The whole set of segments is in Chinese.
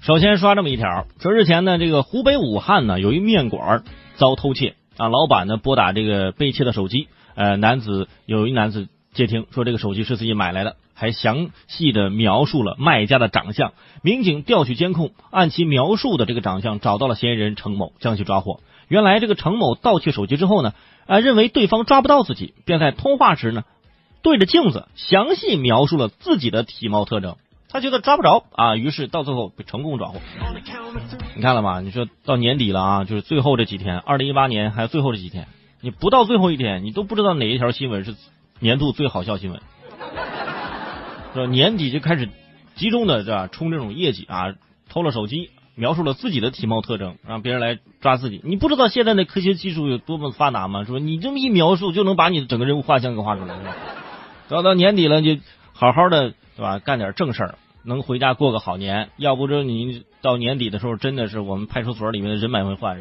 首先刷这么一条，说日前呢，这个湖北武汉呢有一面馆遭偷窃啊，老板呢拨打这个被窃的手机，呃，男子有一男子接听说这个手机是自己买来的，还详细的描述了卖家的长相。民警调取监控，按其描述的这个长相找到了嫌疑人程某，将其抓获。原来这个程某盗窃手机之后呢，啊，认为对方抓不到自己，便在通话时呢，对着镜子详细描述了自己的体貌特征。他觉得抓不着啊，于是到最后被成功抓获。你看了吗？你说到年底了啊，就是最后这几天，二零一八年还有最后这几天，你不到最后一天，你都不知道哪一条新闻是年度最好笑新闻。说年底就开始集中的是吧，冲这种业绩啊，偷了手机，描述了自己的体貌特征，让别人来抓自己。你不知道现在的科学技术有多么发达吗？说你这么一描述，就能把你整个人物画像给画出来。到到年底了，就好好的。是吧？干点正事儿，能回家过个好年。要不就你到年底的时候，真的是我们派出所里面的人满为患。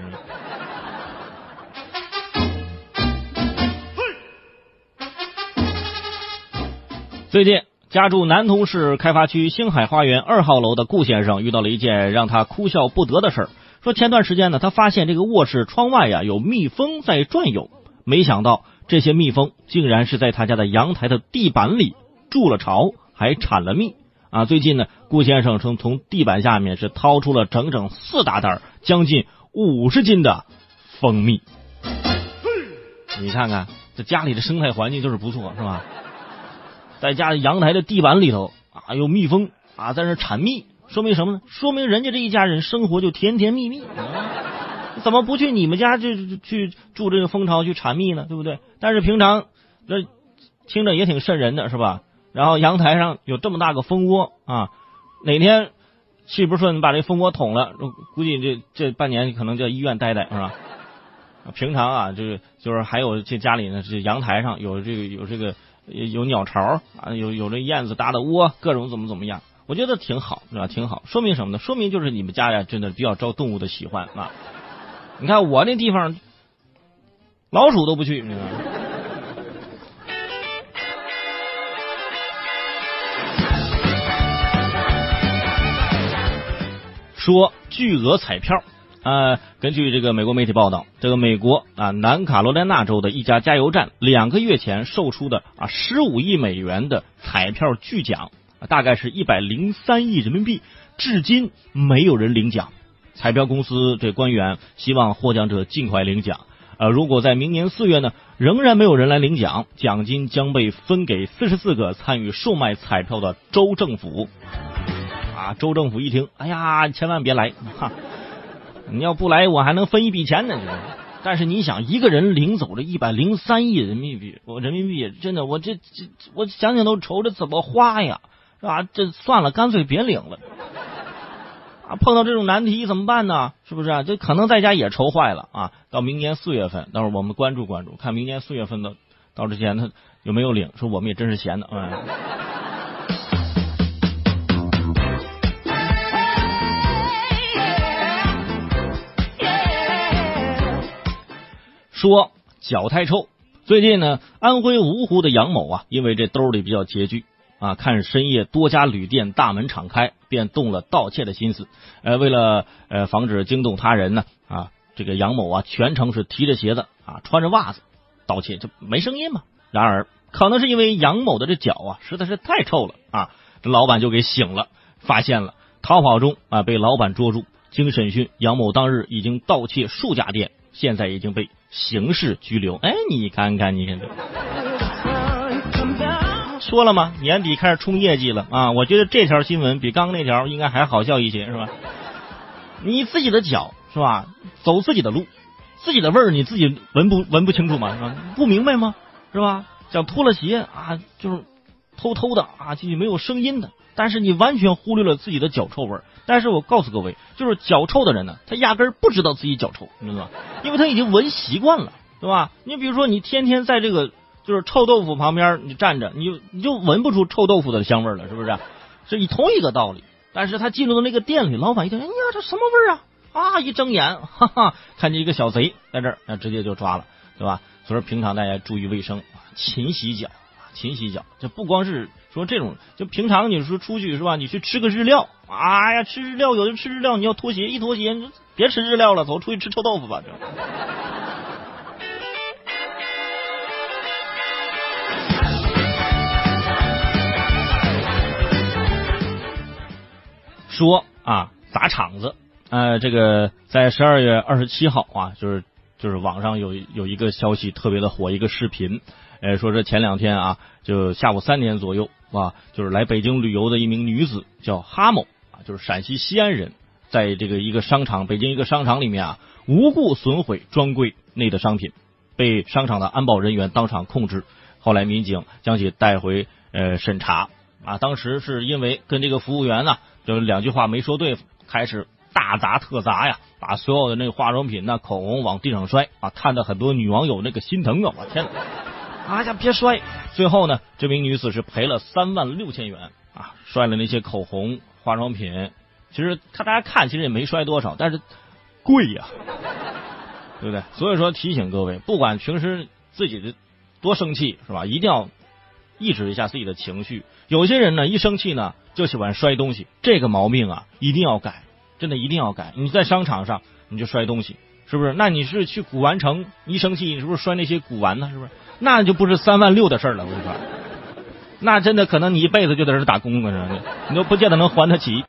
最近，家住南通市开发区星海花园二号楼的顾先生遇到了一件让他哭笑不得的事儿。说前段时间呢，他发现这个卧室窗外呀有蜜蜂在转悠，没想到这些蜜蜂竟然是在他家的阳台的地板里筑了巢。还产了蜜啊！最近呢，顾先生从从地板下面是掏出了整整四大袋，将近五十斤的蜂蜜。你看看，这家里的生态环境就是不错，是吧？在家阳台的地板里头啊，有蜜蜂啊，在那产蜜，说明什么呢？说明人家这一家人生活就甜甜蜜蜜。怎么不去你们家就去住这个蜂巢去产蜜呢？对不对？但是平常这听着也挺瘆人的，是吧？然后阳台上有这么大个蜂窝啊，哪天气不顺把这蜂窝捅了，估计这这半年可能在医院待待是吧？平常啊，就是就是还有这家里呢，这阳台上有这个有这个有鸟巢啊，有有这燕子搭的窝，各种怎么怎么样，我觉得挺好是吧？挺好，说明什么呢？说明就是你们家呀，真的比较招动物的喜欢啊。你看我那地方，老鼠都不去，你知道吗？说巨额彩票，啊，根据这个美国媒体报道，这个美国啊南卡罗来纳州的一家加油站两个月前售出的啊十五亿美元的彩票巨奖，大概是一百零三亿人民币，至今没有人领奖。彩票公司这官员希望获奖者尽快领奖，呃，如果在明年四月呢仍然没有人来领奖，奖金将被分给四十四个参与售卖彩票的州政府。啊！州政府一听，哎呀，千万别来！哈，你要不来，我还能分一笔钱呢。但是你想，一个人领走这一百零三亿人民币，我人民币真的，我这这，我想想都愁着怎么花呀，是吧？这算了，干脆别领了。啊，碰到这种难题怎么办呢？是不是啊？这可能在家也愁坏了啊！到明年四月份，到时候我们关注关注，看明年四月份的到之前他有没有领。说我们也真是闲的，嗯。说脚太臭，最近呢，安徽芜湖的杨某啊，因为这兜里比较拮据啊，看深夜多家旅店大门敞开，便动了盗窃的心思。呃，为了呃防止惊动他人呢，啊，这个杨某啊，全程是提着鞋子啊，穿着袜子盗窃，就没声音嘛。然而，可能是因为杨某的这脚啊，实在是太臭了啊，这老板就给醒了，发现了，逃跑中啊被老板捉住。经审讯，杨某当日已经盗窃数家店，现在已经被。刑事拘留，哎，你看看，你看这，说了吗？年底开始冲业绩了啊！我觉得这条新闻比刚那条应该还好笑一些，是吧？你自己的脚是吧？走自己的路，自己的味儿你自己闻不闻不清楚吗？不明白吗？是吧？想脱了鞋啊，就是偷偷的啊进去没有声音的。但是你完全忽略了自己的脚臭味但是我告诉各位，就是脚臭的人呢，他压根儿不知道自己脚臭，你知道吗？因为他已经闻习惯了，对吧？你比如说，你天天在这个就是臭豆腐旁边你站着，你你就闻不出臭豆腐的香味了，是不是？是以同一个道理。但是他进入到那个店里，老板一听，哎呀，这什么味儿啊？啊，一睁眼，哈哈，看见一个小贼在这儿，那直接就抓了，对吧？所以说平常大家注意卫生，勤洗脚。勤洗脚。这不光是说这种，就平常你说出去是吧？你去吃个日料，哎呀，吃日料有的吃日料你要脱鞋，一脱鞋别吃日料了，走出去吃臭豆腐吧。说啊，砸场子，呃，这个在十二月二十七号啊，就是就是网上有有一个消息特别的火，一个视频，呃，说这前两天啊，就下午三点左右啊，就是来北京旅游的一名女子叫哈某啊，就是陕西西安人，在这个一个商场，北京一个商场里面啊，无故损毁专柜内的商品，被商场的安保人员当场控制，后来民警将其带回呃审查啊，当时是因为跟这个服务员呢。就两句话没说对，开始大砸特砸呀，把所有的那个化妆品、那口红往地上摔啊，看到很多女网友那个心疼啊！我天，哎呀，别摔！最后呢，这名女子是赔了三万六千元啊，摔了那些口红、化妆品。其实看大家看，其实也没摔多少，但是贵呀，对不对？所以说提醒各位，不管平时自己的多生气是吧，一定要。抑制一下自己的情绪。有些人呢，一生气呢就喜欢摔东西，这个毛病啊一定要改，真的一定要改。你在商场上你就摔东西，是不是？那你是去古玩城，一生气你是不是摔那些古玩呢？是不是？那就不是三万六的事了。我跟你说，那真的可能你一辈子就在这打工了，你都不见得能还得起。